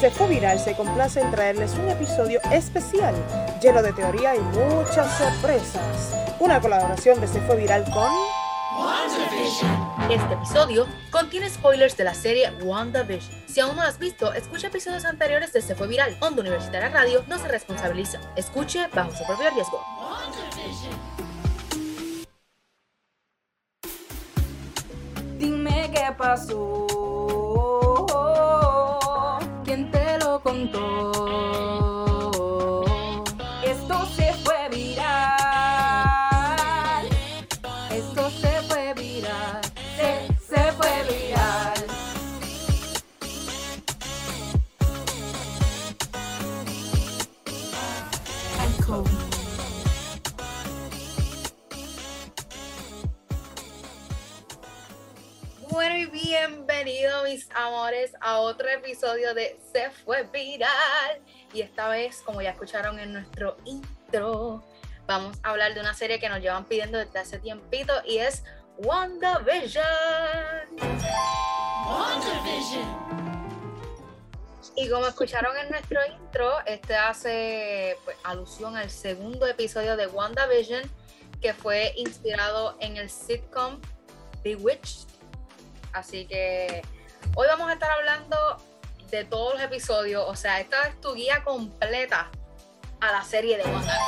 Se fue viral, se complace en traerles un episodio especial, lleno de teoría y muchas sorpresas. Una colaboración de Se fue viral con... Este episodio contiene spoilers de la serie WandaVision. Si aún no lo has visto, escucha episodios anteriores de Se Fue Viral. Onda Universitaria Radio no se responsabiliza. Escuche bajo su propio riesgo. Dime qué pasó. ¿Quién te bienvenido mis amores a otro episodio de Se fue viral. Y esta vez, como ya escucharon en nuestro intro, vamos a hablar de una serie que nos llevan pidiendo desde hace tiempito y es WandaVision. Y como escucharon en nuestro intro, este hace pues, alusión al segundo episodio de WandaVision, que fue inspirado en el sitcom Bewitched. Así que hoy vamos a estar hablando de todos los episodios. O sea, esta es tu guía completa a la serie de WandaVision.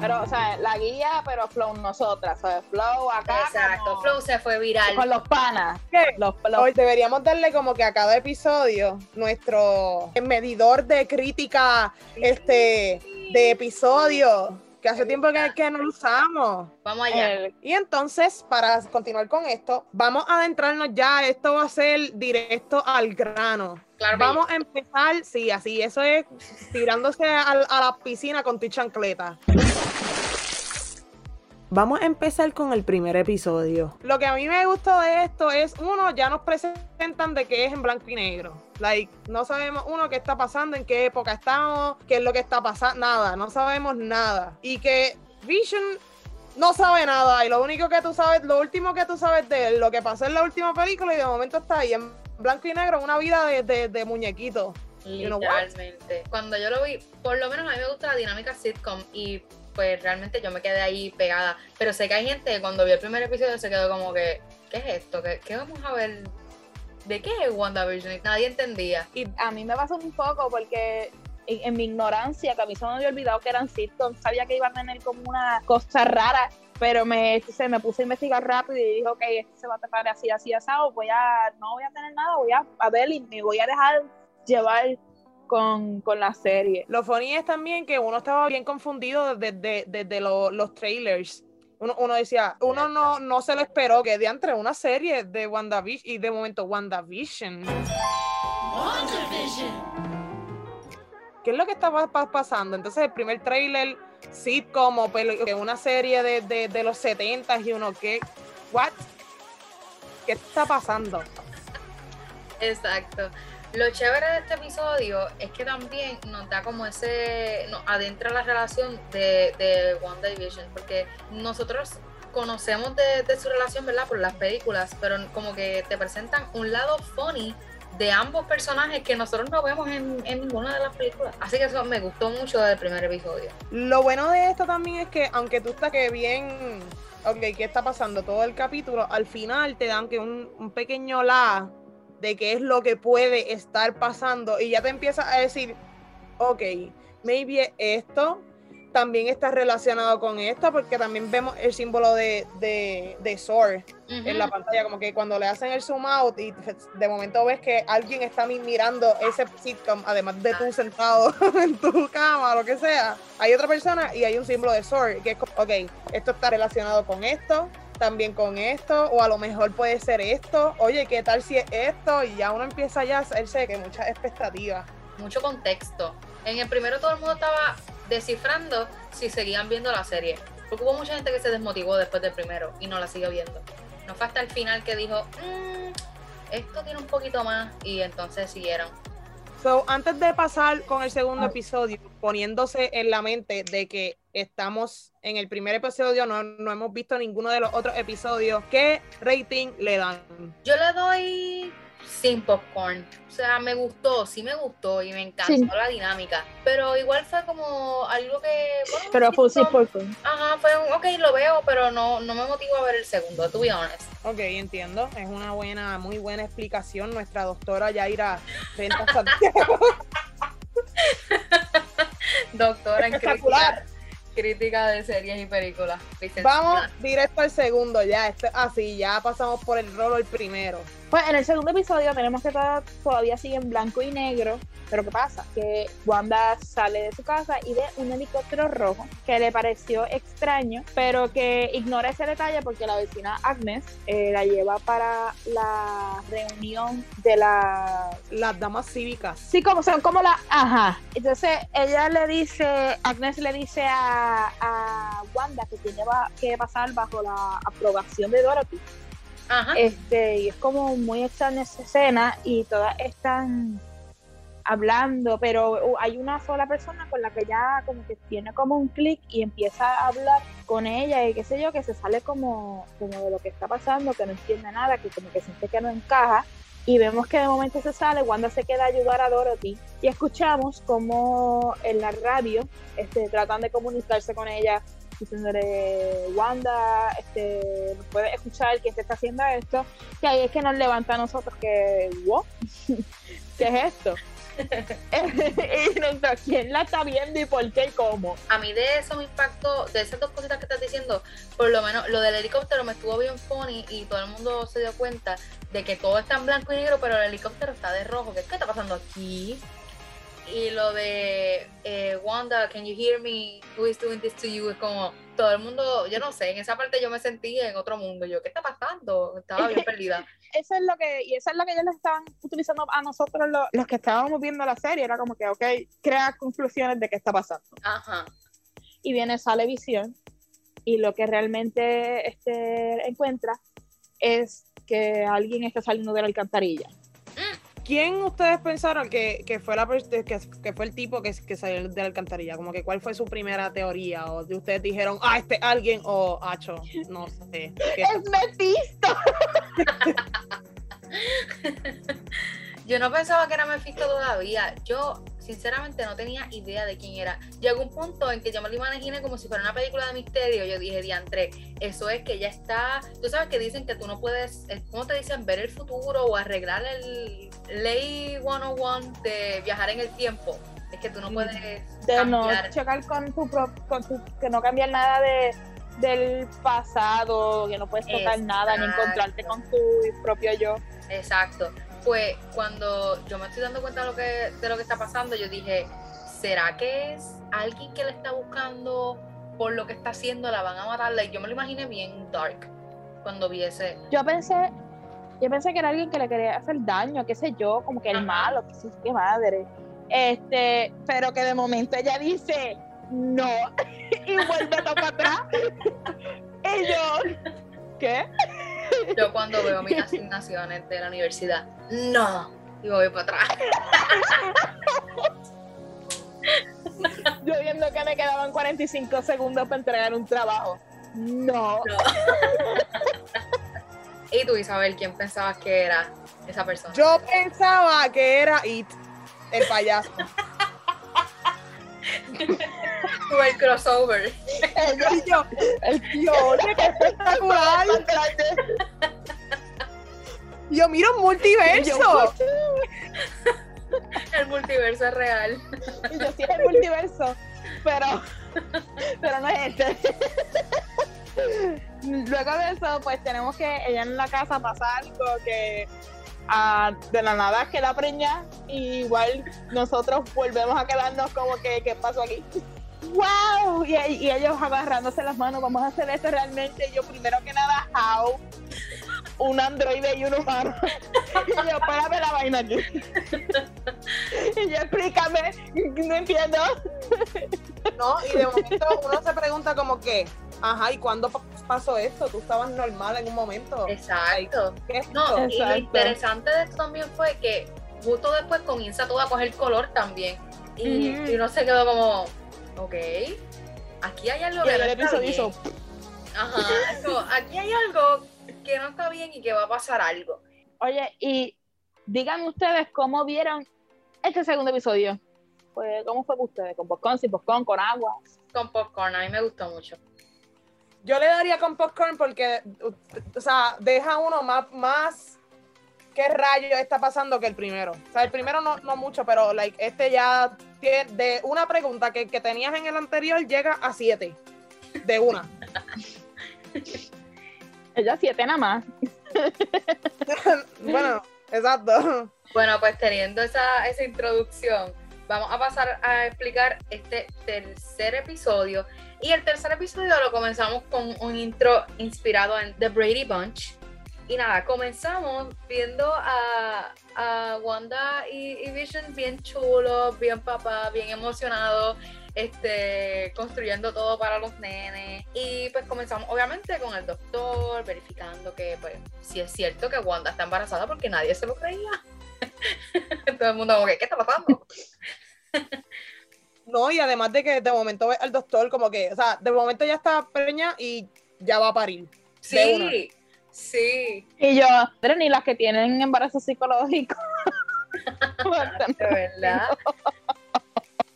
Pero, o sea, la guía, pero Flow nosotras, o sea, Flow acá. Exacto, como- Flow se fue viral. Con los panas. ¿Qué? Los, los- Hoy deberíamos darle como que a cada episodio nuestro medidor de crítica este de episodio, que hace tiempo que, que no lo usamos. Vamos allá. el- Y entonces, para continuar con esto, vamos a adentrarnos ya, esto va a ser directo al grano. Claro, Vamos a empezar, sí, así, eso es tirándose a, a la piscina con tu chancleta. Vamos a empezar con el primer episodio. Lo que a mí me gustó de esto es, uno, ya nos presentan de que es en blanco y negro. Like, no sabemos, uno, qué está pasando, en qué época estamos, qué es lo que está pasando, nada, no sabemos nada. Y que Vision no sabe nada y lo único que tú sabes, lo último que tú sabes de él, lo que pasó en la última película y de momento está ahí en blanco y negro, una vida de, de, de muñequito. You know? Literalmente. Cuando yo lo vi, por lo menos a mí me gusta la dinámica sitcom y pues realmente yo me quedé ahí pegada. Pero sé que hay gente que cuando vio el primer episodio se quedó como que, ¿qué es esto? ¿Qué, qué vamos a ver? ¿De qué es WandaVision? Nadie entendía. y a mí me pasó un poco porque en, en mi ignorancia, que a mí se me había olvidado que eran sitcoms, sabía que iba a tener como una cosa rara, pero me, se me puse a investigar rápido y dije, ok, esto se va a tratar así, así, asado, voy a, no voy a tener nada, voy a, a ver y me voy a dejar llevar con, con la serie. Lo funny es también que uno estaba bien confundido desde, desde lo- los trailers. Uno, uno decía, uno no, no se lo esperó que de entre una serie de WandaVision y de momento WandaVision. ¿Qué es lo que estaba pa- pasando? Entonces el primer trailer, sitcom o que una serie de, de, de los 70 y uno, ¿qué? ¿What? ¿Qué está pasando? Exacto. Lo chévere de este episodio es que también nos da como ese, nos adentra la relación de, de WandaVision, porque nosotros conocemos de, de su relación, ¿verdad? Por las películas, pero como que te presentan un lado funny de ambos personajes que nosotros no vemos en, en ninguna de las películas. Así que eso me gustó mucho del primer episodio. Lo bueno de esto también es que, aunque tú estás que bien, ok, ¿qué está pasando? Todo el capítulo, al final te dan que un pequeño la de qué es lo que puede estar pasando y ya te empiezas a decir, ok, maybe esto también está relacionado con esto, porque también vemos el símbolo de, de, de Sword en la pantalla, como que cuando le hacen el zoom out y de momento ves que alguien está mi- mirando ese sitcom, además de tú sentado en tu cama, lo que sea, hay otra persona y hay un símbolo de sword, que es como, ok, esto está relacionado con esto, también con esto, o a lo mejor puede ser esto, oye, ¿qué tal si es esto? Y ya uno empieza ya a hacerse que muchas expectativas. mucho contexto. En el primero todo el mundo estaba descifrando si seguían viendo la serie. Porque hubo mucha gente que se desmotivó después del primero y no la siguió viendo. No fue hasta el final que dijo, "Mm, esto tiene un poquito más y entonces siguieron. So, antes de pasar con el segundo Ah. episodio, poniéndose en la mente de que estamos en el primer episodio, no, no hemos visto ninguno de los otros episodios, ¿qué rating le dan? Yo le doy sin popcorn. O sea, me gustó, sí me gustó y me encantó Sí. la dinámica. Pero igual fue como algo que. bueno, Pero fue fue- por Ajá, fue un, ok, lo veo, pero no, no me motivó a ver el segundo, to be honest. Ok, entiendo. Es una buena, muy buena explicación. Nuestra doctora Yaira Ventas Santiago. Doctora en crítica, crítica de series y películas. Vamos directo al segundo ya. Este, así, ya pasamos por el rolo el primero. Pues en el segundo episodio tenemos que todo- todavía sigue en blanco y negro, pero ¿qué pasa? Que Wanda sale de su casa y ve un helicóptero rojo que le pareció extraño, pero que ignora ese detalle porque la vecina Agnes eh, la lleva para la reunión de la... Las damas cívicas. Sí, como son como la... Ajá. Entonces ella le dice, Agnes le dice a, a Wanda que tiene que pasar bajo la aprobación de Dorothy. Este, y es como muy extraña esa escena y todas están hablando, pero uh, hay una sola persona con la que ya como que tiene como un clic y empieza a hablar con ella y qué sé yo, que se sale como, como de lo que está pasando, que no entiende nada, que como que siente que no encaja. Y vemos que de momento se sale, Wanda se queda a ayudar a Dorothy y escuchamos como en la radio este, tratan de comunicarse con ella diciéndole, Wanda, este, ¿nos puedes escuchar quién te está haciendo esto? Y ahí es que nos levanta a nosotros que, ¿what? ¿Qué es esto? y nosotros, ¿quién la está viendo y por qué y cómo? A mí de eso me impactó, de esas dos cositas que estás diciendo, por lo menos lo del helicóptero me estuvo bien funny y todo el mundo se dio cuenta de que todo está en blanco y negro, pero el helicóptero está de rojo. ¿Qué, qué está pasando aquí? Y lo de eh, Wanda, can you hear me? Who is doing this to you? Es como todo el mundo, yo no sé, en esa parte yo me sentí en otro mundo. Yo, ¿qué está pasando? Estaba bien perdida. Eso es lo que, y eso es lo que ellos le estaban utilizando a nosotros los, los que estábamos viendo la serie, era como que, ok, crea conclusiones de qué está pasando. Ajá. y viene sale visión y lo que realmente este encuentra es que alguien está saliendo de la alcantarilla. ¿Quién ustedes pensaron que, que fue la que, que fue el tipo que, que salió de la alcantarilla? Como que cuál fue su primera teoría? O de ustedes dijeron, ah, este alguien, o Acho, no sé. ¿Qué- ¡Es Mephisto! Yo no pensaba que era Mephisto todavía. Yo, sinceramente, no tenía idea de quién era. Llegó un punto en que yo me lo imaginé como si fuera una película de misterio. Yo dije, diantre, eso es que ya está. Tú sabes que dicen que tú no puedes, eh, ¿cómo te dicen? Ver el futuro o arreglar el Ley 101 de viajar en el tiempo. Es que tú no puedes De no cambiar. chocar con tu, pro- con tu que no cambiar nada de del pasado, que no puedes tocar nada ni encontrarte con tu propio yo. Exacto. Pues cuando yo me estoy dando cuenta de lo que, de lo que está pasando, yo dije, ¿será que es alguien que le está buscando por lo que está haciendo? La van a matarla. Y yo me lo imaginé bien dark cuando vi ese. Yo pensé, yo pensé que era alguien que le quería hacer daño, qué sé yo, como que el Ajá. malo, que sí, qué madre. Este, pero que de momento ella dice no y vuelve todo para atrás. y yo, ¿qué? Yo cuando veo mis asignaciones de la universidad, no. Y voy para atrás. Yo viendo que me quedaban 45 segundos para entregar un trabajo. No. No. y tú, Isabel, ¿quién pensabas que era esa persona? Yo pensaba que era It, el payaso. Tú, el crossover. y yo, El yo, oye, qué espectacular. Yo, mira un multiverso. El multiverso es real. Y yo sí es el multiverso, pero, pero no es este. Luego de eso, pues tenemos que ella en la casa pasa algo que ah, de la nada queda preñada y igual nosotros volvemos a quedarnos como que ¿qué pasó aquí? ¡Wow! Y, y ellos agarrándose las manos, vamos a hacer esto realmente. Yo primero que nada, how? Un androide y un humano. Y yo, espérame la vaina aquí. Y yo, explícame, no entiendo. ¿no? Y de momento uno se pregunta como que, ajá, ¿y cuándo pa- pasó esto? Tú estabas normal en un momento. Exacto. ¿Qué es No, y lo interesante de esto también fue que justo después comienza todo a coger color también. Y, y uno se quedó como, ok, aquí hay algo Y que el no está episodio bien. hizo, Ajá, aquí hay algo que no está bien y que va a pasar algo. Oye, y díganme ustedes cómo vieron este segundo episodio. Pues, ¿Cómo fue para ustedes? ¿Con popcorn, sin popcorn, con agua? Con popcorn, a mí me gustó mucho. Yo le daría con popcorn porque, o sea, deja uno más, más qué rayos está pasando que el primero. O sea, el primero no, no mucho, pero like, este ya tiene, de una pregunta que, que tenías en el anterior llega a siete. De una. Ella siete nada más. bueno, exacto. Bueno, pues teniendo esa, esa introducción, vamos a pasar a explicar este tercer episodio. Y el tercer episodio lo comenzamos con un intro inspirado en The Brady Bunch. Y nada, comenzamos viendo a, a Wanda y, y Vision bien chulos, bien papá, bien emocionados, este, construyendo todo para los nenes. Y pues comenzamos obviamente con el doctor, verificando que pues si es cierto que Wanda está embarazada porque nadie se lo creía. Todo el mundo como que, ¿qué está pasando? No, y además de que de momento ve al doctor como que, o sea, de momento ya está preña y ya va a parir. Sí, sí, Y yo, pero ni las que tienen embarazo psicológico. de verdad.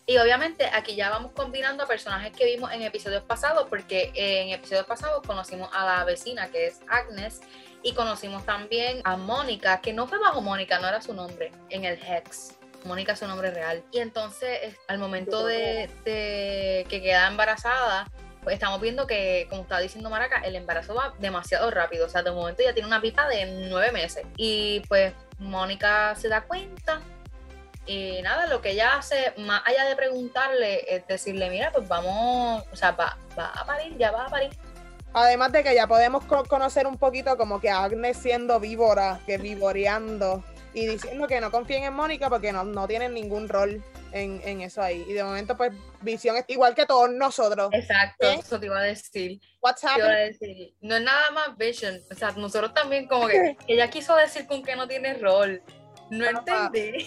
Y obviamente aquí ya vamos combinando a personajes que vimos en episodios pasados, porque en episodios pasados conocimos a la vecina que es Agnes y conocimos también a Mónica, que no fue bajo Mónica, no era su nombre, en el Hex. Mónica es su nombre real. Y entonces, es- al momento de, de que queda embarazada, pues estamos viendo que, como estaba diciendo Maraca, el embarazo va demasiado rápido. O sea, de momento ya tiene una pipa de nueve meses. Y pues Mónica se da cuenta y nada, lo que ella hace, más allá de preguntarle, es decirle, mira, pues vamos, o sea, va, va a parir, ya va a parir. Además de que ya podemos co- conocer un poquito como que Agnes siendo víbora, que vivoreando y diciendo que no confíen en Mónica porque no, no tienen ningún rol en, en eso ahí. Y de momento, pues, Visión es igual que todos nosotros. Exacto, ¿Eh? eso te iba a decir. What's iba a decir. No es nada más Vision, o sea, nosotros también como que ella quiso decir con que no tiene rol. No entendí.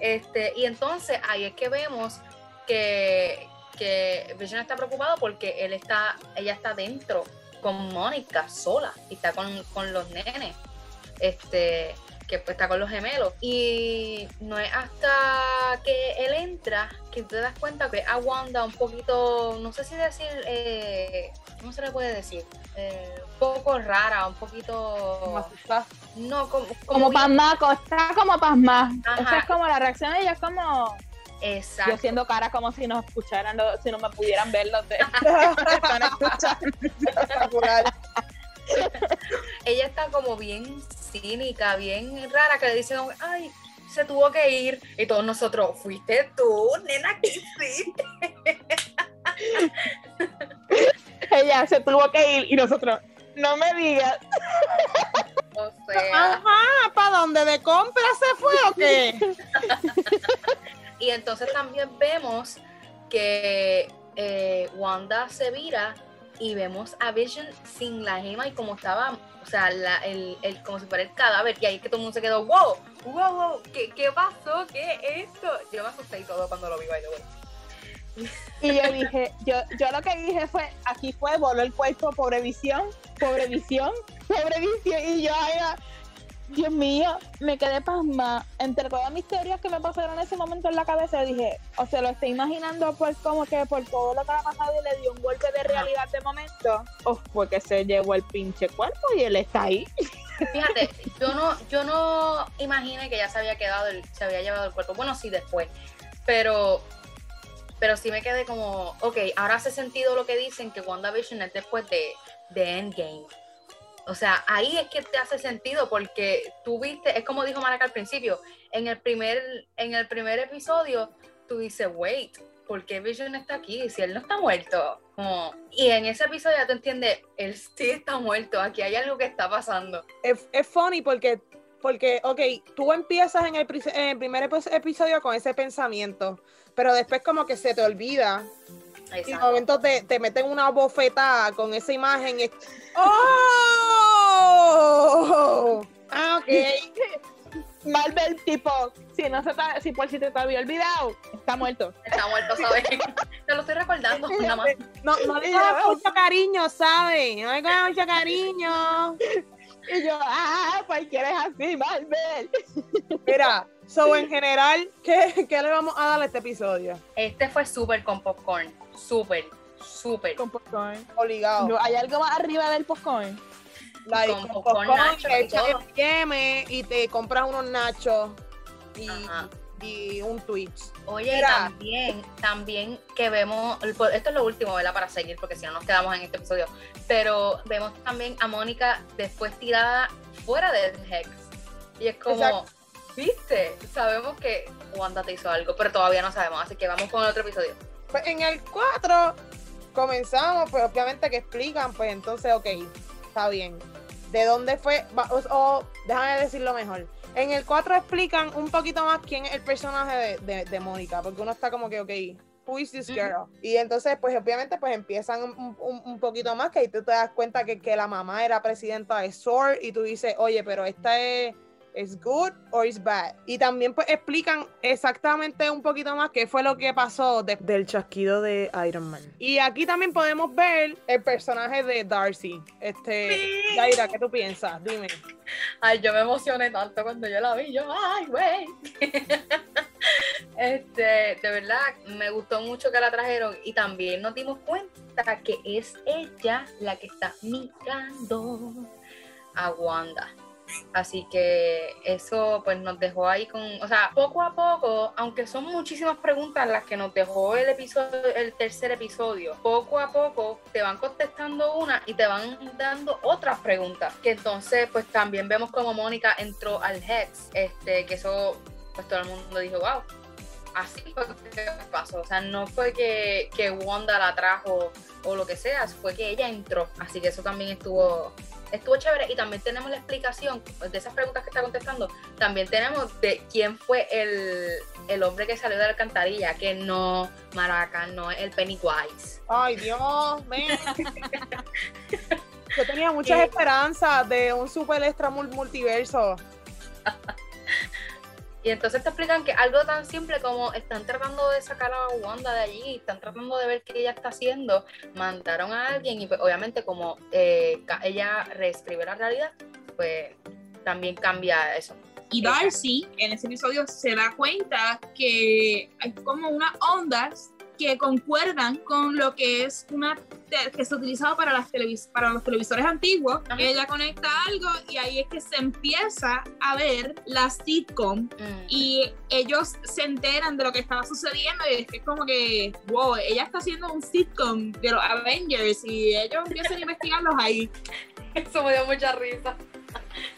Este, y entonces ahí es que vemos que, que Vision está preocupado porque él está, ella está dentro con Mónica sola y está con, con los nenes. Este, que pues está con los gemelos. Y no es hasta que él entra que te das cuenta que a Wanda un poquito, no sé si decir, eh, ¿cómo se le puede decir? Eh, un poco rara, un Como poquito... No, como... Como bien- pasmaco, está como pasma. Esa es como la reacción de ella, es como Exacto. yo siendo cara como si nos escucharan, lo- si no me pudieran ver los de están escuchando. Ella está como bien cínica, bien rara, que le dicen, ay, se tuvo que ir. Y todos nosotros, fuiste tú, nena, ¿qué hiciste? Ella se tuvo que ir y nosotros, no me digas. O sea, Ajá, ¿para dónde? ¿De compra se fue o qué? y entonces también vemos que eh, Wanda se vira y vemos a Vision sin la gema y como estaba, o sea, el, el- como si fuera el cadáver. Y ahí que todo el mundo se quedó, wow, wow, wow, ¿qué, qué pasó? ¿Qué es esto? Yo me asusté y todo cuando lo vi, by the way. Y yo dije, yo, yo lo que dije fue, aquí fue, voló el cuerpo, pobre visión, pobre visión, pobre visión. Y yo, ay, Dios mío, me quedé pasma. Entre todas mis teorías que me pasaron en ese momento en la cabeza, dije, o se lo estoy imaginando pues como que por todo lo que ha pasado y le dio un golpe de realidad de momento, o fue que se llevó el pinche cuerpo y él está ahí. Fíjate, yo no, yo no imaginé que ya se había quedado, el- se había llevado el cuerpo. Bueno, sí, después. Pero, pero sí me quedé como, ok, ahora hace sentido lo que dicen que WandaVision es después de, de Endgame. O sea, ahí es que te hace sentido porque tú viste, es como dijo Maraca al principio, en el primer, en el primer episodio, tú dices, wait, ¿por qué Vision está aquí? Si él no está muerto. Como- y en ese episodio ya tú entiendes, él sí está muerto, aquí hay algo que está pasando. Es, es funny porque, porque, ok, tú empiezas en el, pri- en el primer epi- episodio con ese pensamiento, pero después como que se te olvida y de Exacto. momento te, te meten una bofetada con esa imagen. y- ¡Oh! Ah, ok. Marvel tipo, si no se te- si por si te, te había olvidado, está muerto. Está muerto, ¿sabes? Te lo estoy recordando, nada más. No, no le coge mucho cariño, ¿sabes? No le coge mucho cariño. Y yo, ah, pues Ay, que eres así, Marvel. Mira, so en general, ¿qué, ¿qué le vamos a dar a este episodio? Este fue súper con popcorn. Súper, súper. Con popcorn. Obligado. ¿Hay algo más arriba del popcorn? Like, con con popcorn, nachos le y echas te compras unos nachos y, un Twitch. Oye, y también, también que vemos, esto es lo último, ¿verdad? Para seguir, porque si no nos quedamos en este episodio. Pero vemos también a Mónica después tirada fuera de Hex. Y es como, Exacto. ¿viste? Sabemos que Wanda te hizo algo, pero todavía no sabemos. Así que vamos con el otro episodio. Pues en el 4 comenzamos, pues obviamente que explican, pues entonces, ok, está bien. ¿De dónde fue? O, o déjame decirlo mejor. En el 4 explican un poquito más quién es el personaje de, de, de Mónica, porque uno está como que, ok, who is this girl? Y entonces, pues obviamente, pues empiezan un, un- un poquito más, que ahí tú te das cuenta que, que la mamá era presidenta de SOR y tú dices, oye, pero esta es... ¿Es good or is bad? Y también pues explican exactamente un poquito más qué fue lo que pasó de- del chasquido de Iron Man. Y aquí también podemos ver el personaje de Darcy. Este, Sí. Yaira, ¿qué tú piensas? Dime. Ay, yo me emocioné tanto cuando yo la vi. Yo, ay, güey. este, de verdad, me gustó mucho que la trajeron y también nos dimos cuenta que es ella la que está mirando a Wanda. Así que eso pues nos dejó ahí con, o sea, poco a poco, aunque son muchísimas preguntas las que nos dejó el episodio, el tercer episodio, poco a poco te van contestando una y te van dando otras preguntas. Que entonces pues también vemos como Mónica entró al Hex, este, que eso pues todo el mundo dijo, wow, así fue que pasó. O sea, no fue que, que Wanda la trajo o lo que sea, fue que ella entró. Así que eso también estuvo, estuvo chévere. Y también tenemos la explicación de esas preguntas que está contestando. También tenemos de quién fue el, el hombre que salió de la alcantarilla, que no, Maraca, no es el Pennywise. Ay, Dios, man. Yo tenía muchas esperanzas de un super extra mul- multiverso. Y entonces te explican que algo tan simple como están tratando de sacar a Wanda de allí, están tratando de ver qué ella está haciendo, mandaron a alguien y pues obviamente como eh, ella reescribe la realidad, pues también cambia eso. Y Darcy en ese episodio se da cuenta que hay como unas ondas que concuerdan con lo que es una que se utilizaba para las televis para los televisores antiguos. Ajá. Ella conecta algo y ahí es que se empieza a ver la sitcom Mm. y ellos se enteran de lo que estaba sucediendo y es que es como que, wow, ella está haciendo un sitcom de los Avengers y ellos empiezan a investigarlos ahí. Eso me dio mucha risa.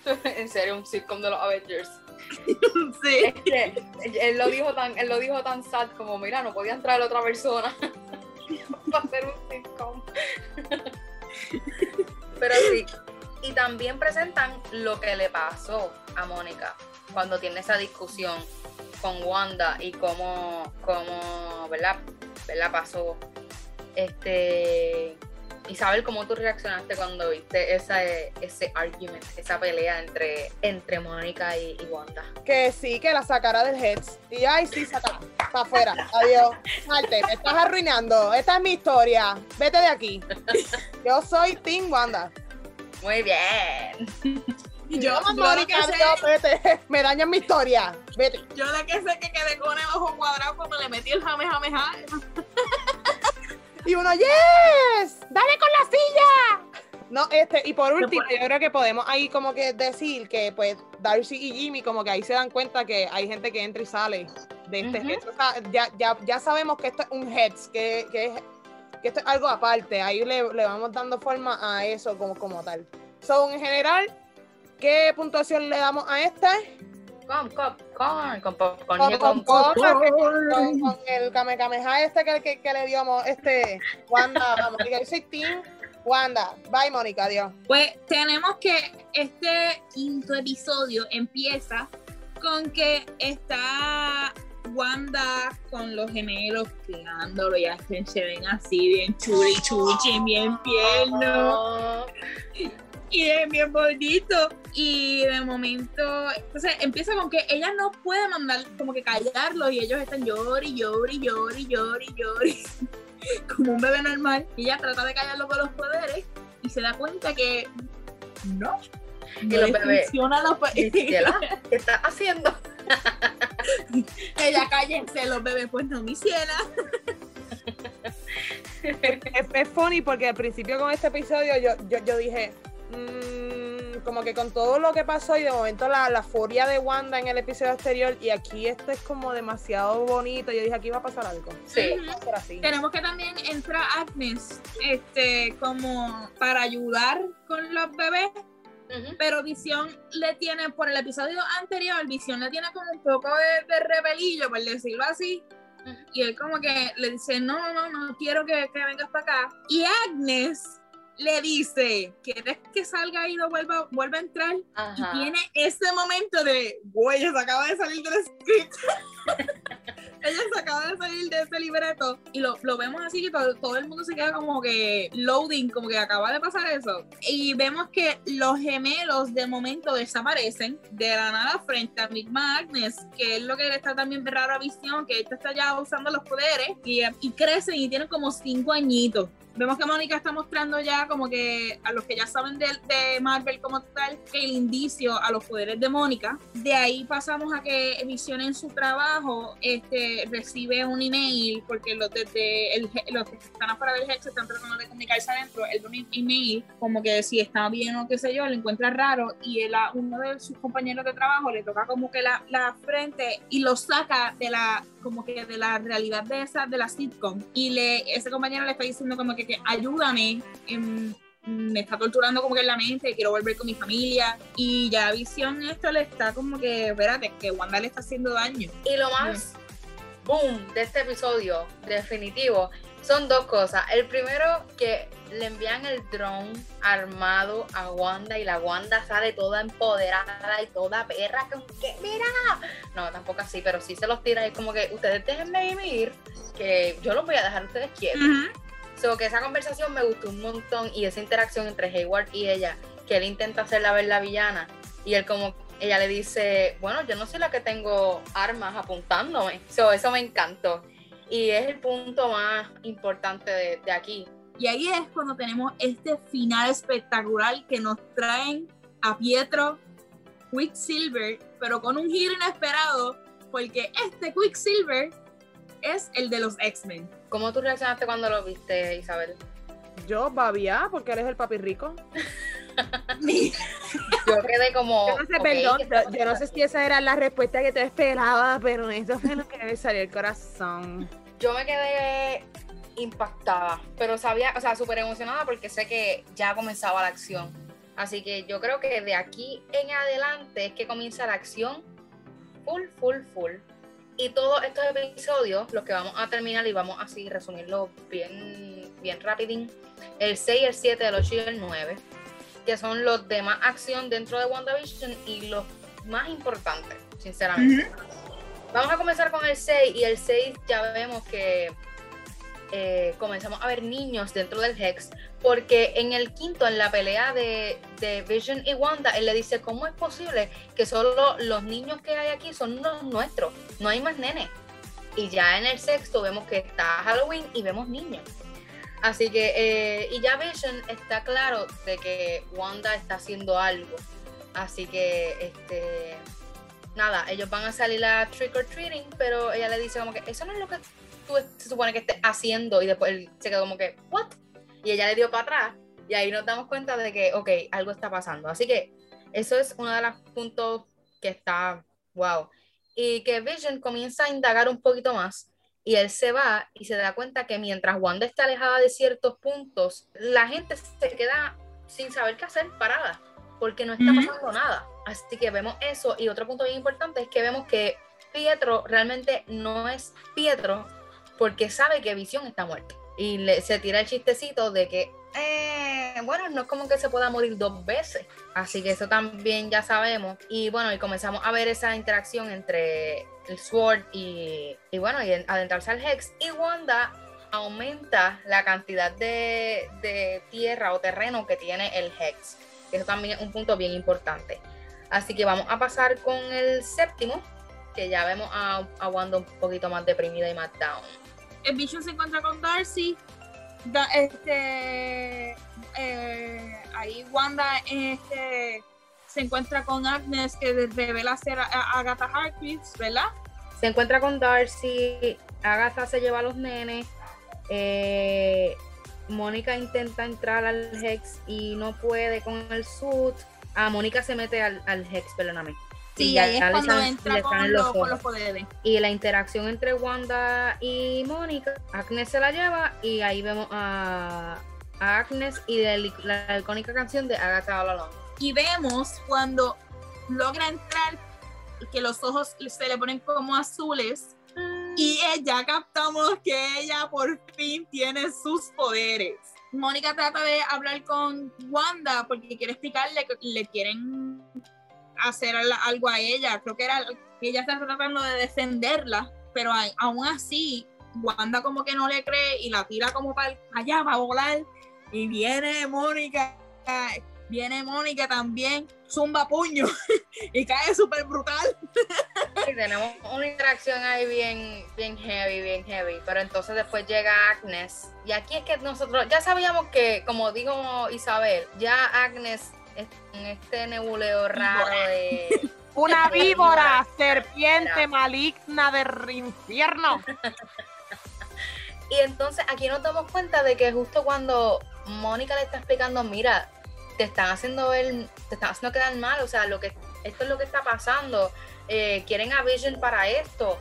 en serio, un sitcom de los Avengers. sí. Es que él lo dijo tan, él lo dijo tan sad como, mira, no podía entrar otra persona para hacer un sitcom. Pero sí, y también presentan lo que le pasó a Mónica cuando tiene esa discusión con Wanda y cómo, cómo ¿verdad? ¿verdad? pasó. Este, Isabel, ¿cómo tú reaccionaste cuando viste esa, ese argument, esa pelea entre, entre Mónica y, y Wanda? Que sí, que la sacara del Heads. Y ay, sí, saca. Para afuera. Adiós. Salte, me estás arruinando. Esta es mi historia. Vete de aquí. Yo soy Team Wanda. Muy bien. Y yo, Vamos, yo, que sé, adiós, vete. Me dañan mi historia. Vete. yo de que sé que quedé con el ojo cuadrado cuando le metí el jame jame jame. Y uno, yes, dale con la silla. No, este, y por último, yo creo que podemos ahí como que decir que pues Darcy y Jimmy como que ahí se dan cuenta que hay gente que entra y sale de este Ujú. heads. O sea, ya, ya, ya sabemos que esto es un heads, que, que, es, que esto es algo aparte. Ahí le, le vamos dando forma a eso como, como tal. So, en general, ¿qué puntuación le damos a este? Con popcorn, con popcorn, Con, con, con- con- con- con el Kamehameha este que, que, que le dio este Wanda, vamos, yo soy Team Wanda. Bye, Mónica, adiós. Pues tenemos que este quinto episodio empieza con que está Wanda con los gemelos criándolo, ya se, se ven así bien churi chuchi, bien tierno y bien, bien bonito. Y de momento, entonces empieza con que ella no puede mandar como que callarlos y ellos están llori, llori, llori, llori, llori, como un bebé normal. Y ella trata de callarlo con los poderes y se da cuenta que no, Y los bebés. Funciona los ¿Qué estás haciendo? Ella cállense, los bebés, pues no, mi ciela. Es, es funny porque al principio con este episodio yo, yo, yo dije, mm, como que con todo lo que pasó y de momento la, la furia de Wanda en el episodio anterior y aquí esto es como demasiado bonito. Yo dije, aquí va a pasar algo. Sí. Así. Tenemos que también entra Agnes, este, como para ayudar con los bebés, pero Visión le tiene, por el episodio anterior, Visión le tiene como un poco de, de rebelillo, por decirlo así. Y él como que le dice, no, no, no quiero que, que vengas para acá. Y Agnes le dice, ¿quieres que salga y no vuelva, vuelva a entrar? Ajá. Y tiene ese momento de, güey, ella se acaba de salir del script. ella se acaba de salir de ese libreto. Y lo, lo vemos así que todo, todo el mundo se queda como que loading, como que acaba de pasar eso. Y vemos que los gemelos de momento desaparecen de la nada frente a Migma Agnes, que es lo que le está también raro a Visión, que esta está ya usando los poderes y, y crecen y tienen como cinco añitos. Vemos que Mónica está mostrando ya como que a los que ya saben de, de Marvel como tal, el indicio a los poderes de Mónica. De ahí pasamos a que Visión en su trabajo este, recibe un email, porque los, desde el, los que están afuera del se están tratando de comunicarse adentro, él un email como que si está bien o qué sé yo, lo encuentra raro y él a uno de sus compañeros de trabajo le toca como que la, la frente y lo saca de la como que de la realidad de esa de la sitcom y le ese compañero le está diciendo como que, que ayúdame em, me está torturando como que en la mente quiero volver con mi familia y ya Visión esto le está como que espérate que Wanda le está haciendo daño Y lo más boom de este episodio, definitivo, son dos cosas. El primero, que le envían el drone armado a Wanda y la Wanda sale toda empoderada y toda perra. Que, mira. No, tampoco así, pero sí se los tira y es como que ustedes déjenme vivir, que yo los voy a dejar a ustedes quietos. So que esa conversación me gustó un montón y esa interacción entre Hayward y ella, que él intenta hacerla ver la villana y él como ella le dice, bueno, yo no soy la que tengo armas apuntándome. So, eso me encantó. Y es el punto más importante de, de aquí. Y ahí es cuando tenemos este final espectacular que nos traen a Pietro Quicksilver, pero con un giro inesperado, porque este Quicksilver es el de los X-Men. ¿Cómo tú reaccionaste cuando lo viste, Isabel? Yo babia porque eres el papi rico. Yo quedé como... Yo no sé, perdón, ¿qué está yo, yo no sé si esa era la respuesta que te esperaba, pero eso fue lo que me salió el corazón. yo me quedé impactada, pero sabía, o sea, súper emocionada porque sé que ya comenzaba la acción. Así que yo creo que de aquí en adelante es que comienza la acción full, full, full. Y todos estos episodios, los que vamos a terminar y vamos así resumirlo bien, bien rapidín, el 6, el 7, el 8 y el 9, que son los de más acción dentro de WandaVision y los más importantes, sinceramente. Vamos a comenzar con el 6 y el 6 ya vemos que eh, comenzamos a ver niños dentro del Hex porque en el quinto, en la pelea de, Vision y Wanda, él le dice, ¿cómo es posible que solo los niños que hay aquí son los nuestros? No hay más nenes. Y ya en el sexto vemos que está Halloween y vemos niños. Así que, eh, y ya Vision está claro de que Wanda está haciendo algo. Así que, este, nada, ellos van a salir a trick or treating, pero ella le dice como que eso no es lo que tú se supone que estés haciendo. Y después él se quedó como que, ¿what? Y ella le dio para atrás. Y ahí nos damos cuenta de que, ok, algo está pasando. Así que eso es uno de los puntos que está, wow. Y que Vision comienza a indagar un poquito más. Y él se va y se da cuenta que mientras Wanda está alejada de ciertos puntos, la gente se queda sin saber qué hacer parada, porque no está pasando nada. Así que vemos eso. Y otro punto bien importante es que vemos que Pietro realmente no es Pietro porque sabe que Visión está muerto. Y le, se tira el chistecito de que, eh, bueno, no es como que se pueda morir dos veces. Así que eso también ya sabemos. Y bueno, y comenzamos a ver esa interacción entre el Sword y, y bueno, y adentrarse al Hex. Y Wanda aumenta la cantidad de, de tierra o terreno que tiene el Hex. Eso también es un punto bien importante. Así que vamos a pasar con el séptimo, que ya vemos a, a Wanda un poquito más deprimida y más down. El Vision se encuentra con Darcy. Da- este, eh, ahí Wanda este, se encuentra con Agnes que revela ser a- a Agatha Harkness, ¿verdad? Se encuentra con Darcy, Agatha se lleva a los nenes, eh, Mónica intenta entrar al Hex y no puede con el suit. Ah, Mónica se mete al, al Hex, perdóname. Sí, Y ahí es cuando entra con, los, con poderes. Y la interacción entre Wanda y Mónica, Agnes se la lleva y ahí vemos a, a Agnes y la, la icónica canción de Agatha All Along. Y vemos cuando logra entrar que los ojos se le ponen como azules y ya captamos que ella por fin tiene sus poderes. Mónica trata de hablar con Wanda porque quiere explicarle que le quieren hacer al- algo a ella. Creo que era que ella está tratando de defenderla, pero aún así Wanda como que no le cree y la tira como para allá, va a volar. Y viene Mónica, viene Mónica también, zumba puño y cae súper brutal. Tenemos una interacción ahí bien, bien heavy, bien heavy. Pero entonces después llega Agnes. Y aquí es que nosotros ya sabíamos que, como dijo Isabel, ya Agnes en este nebuleo raro de. Una Víbora. víbora, serpiente maligna del infierno. Y entonces aquí nos damos cuenta de que justo cuando Mónica le está explicando, mira, te están haciendo ver, te están haciendo quedar mal, o sea, lo que esto es lo que está pasando, eh, quieren a Vision para esto.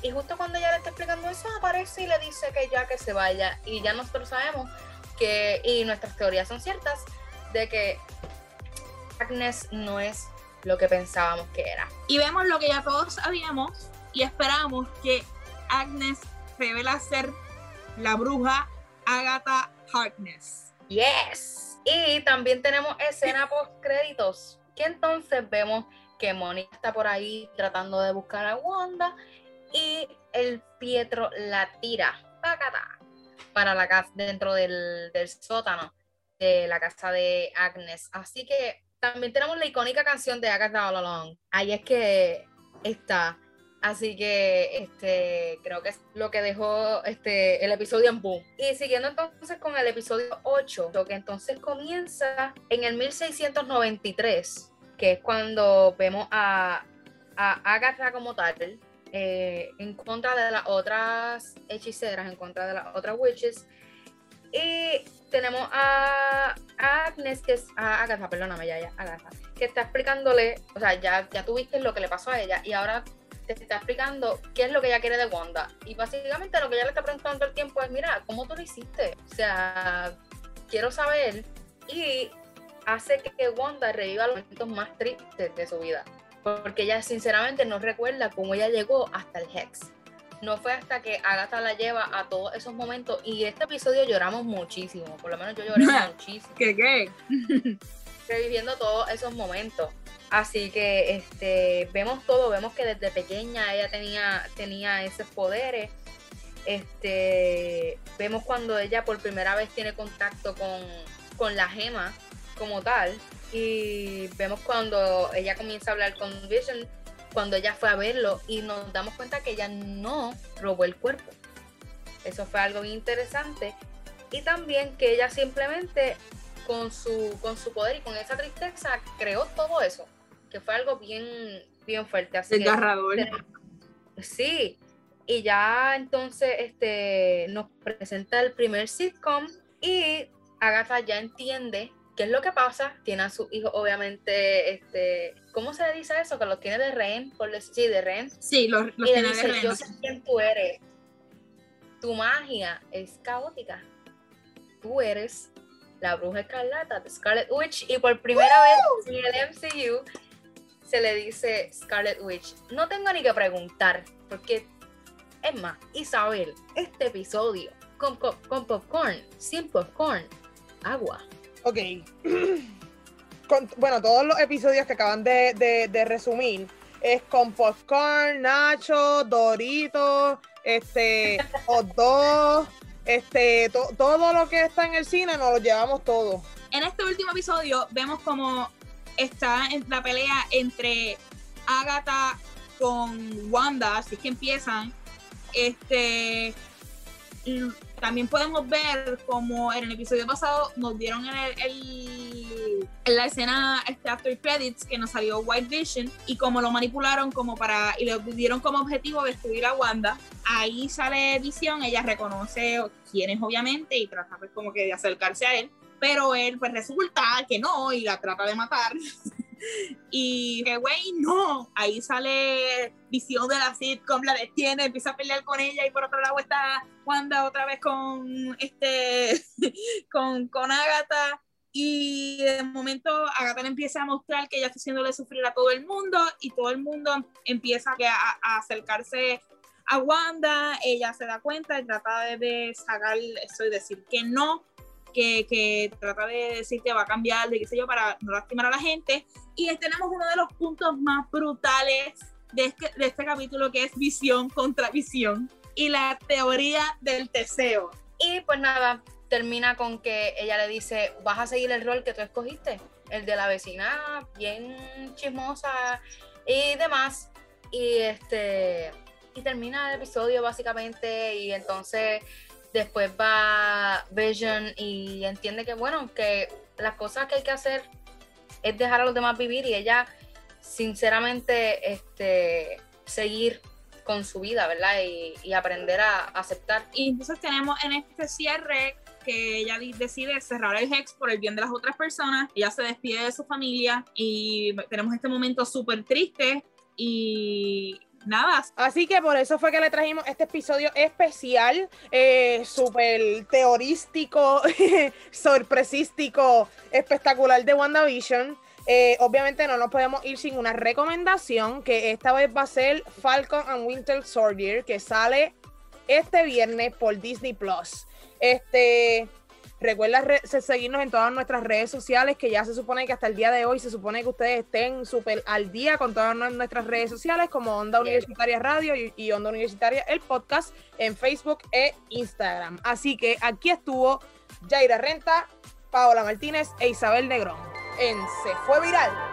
Y justo cuando ella le está explicando eso, aparece y le dice que ya que se vaya. Y ya nosotros sabemos que, y nuestras teorías son ciertas, de que Agnes no es lo que pensábamos que era. Y vemos lo que ya todos sabíamos y esperamos que Agnes revela ser la bruja Agatha Harkness. Yes. Y también tenemos escena post créditos, que entonces vemos que Mónica está por ahí tratando de buscar a Wanda y el Pietro la tira para la casa dentro del, del sótano de la casa de Agnes. Así que también tenemos la icónica canción de Agatha All Along. Ahí es que está. Así que este creo que es lo que dejó este el episodio en boom. Y siguiendo entonces con el episodio 8, lo que entonces comienza en el 1693, que es cuando vemos a, Agatha como tal, eh, en contra de las otras hechiceras, en contra de las otras witches. Y tenemos a, Agnes, que es a Agatha, perdóname, ya, ya, Agatha, que está explicándole, o sea, ya, ya tuviste lo que le pasó a ella y ahora te está explicando qué es lo que ella quiere de Wanda. Y básicamente lo que ella le está preguntando todo el tiempo es, mira, ¿cómo tú lo hiciste? O sea, quiero saber. Y hace que Wanda reviva los momentos más tristes de su vida. Porque ella sinceramente no recuerda cómo ella llegó hasta el Hex. No fue hasta que Agatha la lleva a todos esos momentos. Y este episodio lloramos muchísimo. Por lo menos yo lloré muchísimo ¿Qué qué? reviviendo todos esos momentos. Así que este, vemos todo, vemos que desde pequeña ella tenía, tenía esos poderes. Este, vemos cuando ella por primera vez tiene contacto con, con la gema como tal. Y vemos cuando ella comienza a hablar con Vision, cuando ella fue a verlo y nos damos cuenta que ella no robó el cuerpo. Eso fue algo bien interesante. Y también que ella simplemente con su, con su poder y con esa tristeza creó todo eso, que fue algo bien, bien fuerte. Así que, Desgarrador. tenemos- sí, y ya entonces este, nos presenta el primer sitcom y Agatha ya entiende qué es lo que pasa, tiene a su hijo obviamente, este, ¿cómo se le dice eso? Que los tiene de rehén, por decir, sí, de rehén. Sí, los, los Y tiene de dice, yo rehén. sé quién tú eres. Tu magia es caótica. Tú eres la bruja escarlata, the Scarlet Witch. Y por primera vez en el MCU se le dice Scarlet Witch. No tengo ni que preguntar, porque es más, Isabel, este episodio con, con, con popcorn, sin popcorn, agua. Ok. Con- bueno, todos los episodios que acaban de, resumir es con popcorn, nacho, doritos, este, hot dog, este, to- todo lo que está en el cine nos lo llevamos todo. En este último episodio vemos como está la pelea entre Agatha con Wanda, así que empiezan. Este también podemos ver como en el episodio pasado nos dieron el, el- en la escena este after credits que nos salió White Vision y como lo manipularon como para y le dieron como objetivo destruir a Wanda ahí sale Visión ella reconoce quién es obviamente y trata pues como que de acercarse a él pero él pues resulta que no y la trata de matar y que güey no ahí sale Visión de la sitcom la detiene empieza a pelear con ella y por otro lado está Wanda otra vez con este con con Agatha. Y de momento Agatha empieza a mostrar que ella está haciéndole sufrir a todo el mundo y todo el mundo empieza a, a acercarse a Wanda, ella se da cuenta y trata de, de sacar eso y decir que no, que, que, trata de decir que va a cambiar, de qué sé yo, para no lastimar a la gente. Y tenemos uno de los puntos más brutales de este, de este capítulo que es visión contra visión y la teoría del deseo. Y pues nada, termina con que ella le dice, vas a seguir el rol que tú escogiste, el de la vecina bien chismosa y demás. Y este y termina el episodio básicamente y entonces después va Vision y entiende que bueno, que las cosas que hay que hacer es dejar a los demás vivir y ella sinceramente este seguir con su vida, ¿verdad? Y, y aprender a aceptar. Y entonces tenemos en este cierre que ella decide cerrar el Hex por el bien de las otras personas. Ella se despide de su familia y tenemos este momento súper triste y nada. Así que por eso fue que le trajimos este episodio especial, eh, súper teorístico, sorpresístico, espectacular de WandaVision. Eh, obviamente no nos podemos ir sin una recomendación, que esta vez va a ser Falcon and Winter Soldier, que sale este viernes por Disney Plus. Este, recuerda re seguirnos en todas nuestras redes sociales, que ya se supone que hasta el día de hoy se supone que ustedes estén súper al día con todas nuestras redes sociales, como Onda Universitaria Radio y, y Onda Universitaria, el podcast, en Facebook e Instagram. Así que aquí estuvo Jaira Renta, Paola Martínez e Isabel Negrón en Se Fue Viral.